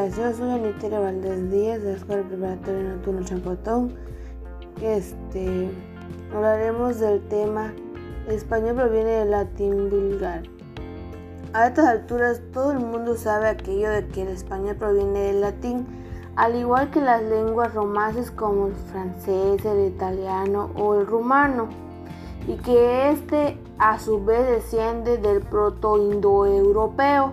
días, yo soy Anita Valdés Díaz de la Escuela Preparatoria Nocturno Champotón. Este, hablaremos del tema español proviene del latín vulgar. A estas alturas todo el mundo sabe aquello de que el español proviene del latín, al igual que las lenguas romances como el francés, el italiano o el rumano, y que este a su vez desciende del proto-indoeuropeo.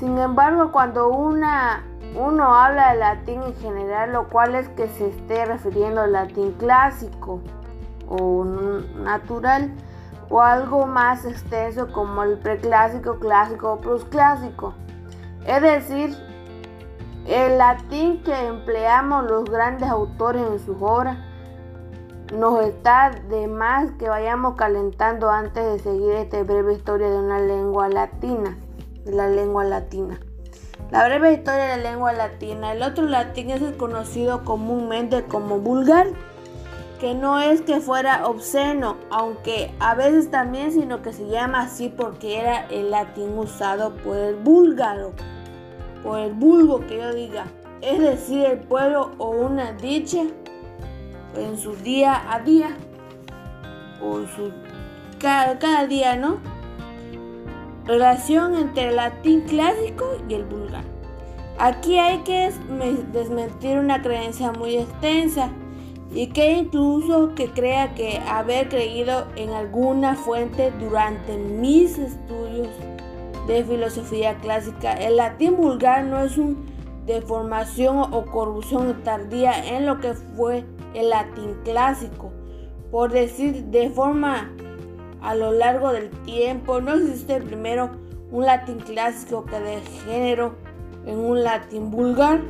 Sin embargo, cuando una, uno habla de latín en general, lo cual es que se esté refiriendo al latín clásico o natural, o algo más extenso como el preclásico, clásico o prosclásico. Es decir, el latín que empleamos los grandes autores en sus obras nos está de más que vayamos calentando antes de seguir esta breve historia de una lengua latina de la lengua latina. La breve historia de la lengua latina. El otro latín es conocido comúnmente como vulgar, que no es que fuera obsceno, aunque a veces también, sino que se llama así porque era el latín usado por el búlgaro, por el vulgo que yo diga, es decir, el pueblo o una dicha en su día a día, o su cada, cada día, ¿no? Relación entre el latín clásico y el vulgar. Aquí hay que desmentir una creencia muy extensa y que incluso que crea que haber creído en alguna fuente durante mis estudios de filosofía clásica, el latín vulgar no es una deformación o corrupción tardía en lo que fue el latín clásico. Por decir de forma a lo largo del tiempo. No existe primero un latín clásico que de género en un latín vulgar.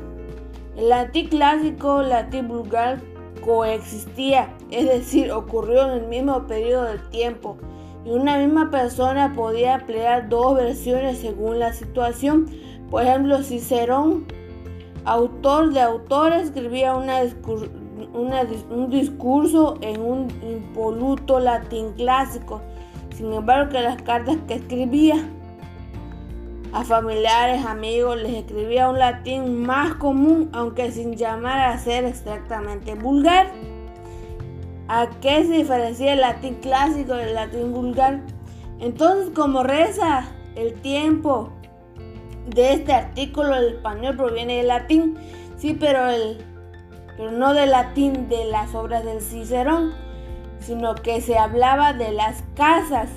El latín clásico, latín vulgar coexistía, es decir, ocurrió en el mismo periodo de tiempo y una misma persona podía emplear dos versiones según la situación. Por ejemplo, Cicerón, autor de autores, escribía una, un discurso en un impoluto latín clásico. Sin embargo, que las cartas que escribía a familiares, amigos, les escribía un latín más común, aunque sin llamar a ser exactamente vulgar. ¿A qué se diferencia el latín clásico del latín vulgar? Entonces, como reza el tiempo de este artículo, el español proviene del latín, sí, pero el pero no del latín de las obras del Cicerón, sino que se hablaba de las casas.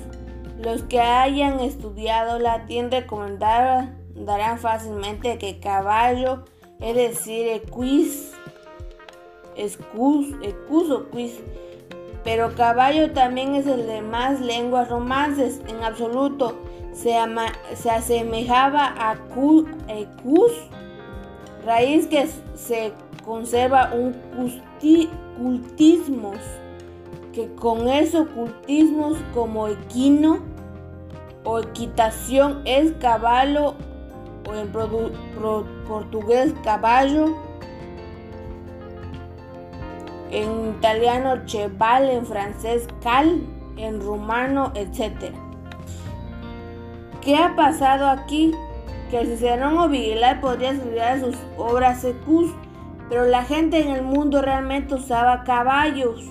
Los que hayan estudiado latín recomendarán darán fácilmente que caballo, es decir, equis, excus, o quis, pero caballo también es el de más lenguas romances, en absoluto se, se asemejaba a cus, raíz que se conserva un cultismos, que con esos cultismos como equino o equitación es caballo o en portugués caballo, en italiano cheval, en francés cal, en rumano, etc. ¿Qué ha pasado aquí? Que el Cicerón Vigilar podría estudiar sus obras secus pero la gente en el mundo realmente usaba caballos,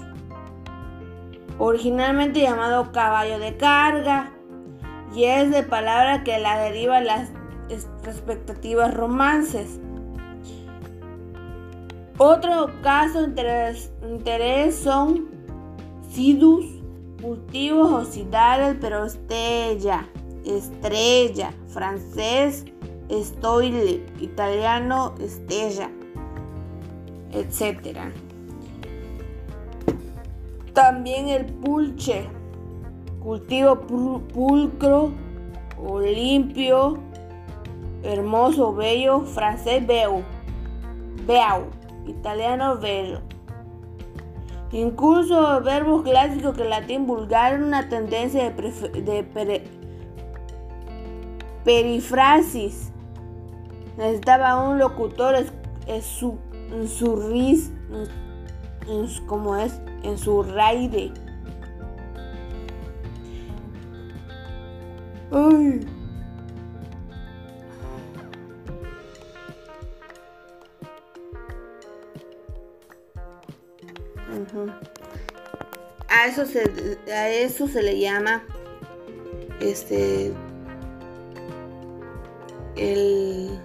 originalmente llamado caballo de carga, y es de palabra que la deriva las expectativas romances. Otro caso de interés, son sidus, cultivos ocidales, pero estella, estrella, francés, estoile, italiano, estella etc. También el pulche, cultivo pulcro o limpio, hermoso, bello, francés beu, beau, italiano bello. Incluso verbos clásicos que latín vulgar una tendencia de, perifrasis. Necesitaba un locutor es, su en su ris, en, como es, en su raide. Ay. A eso se, a eso se le llama este el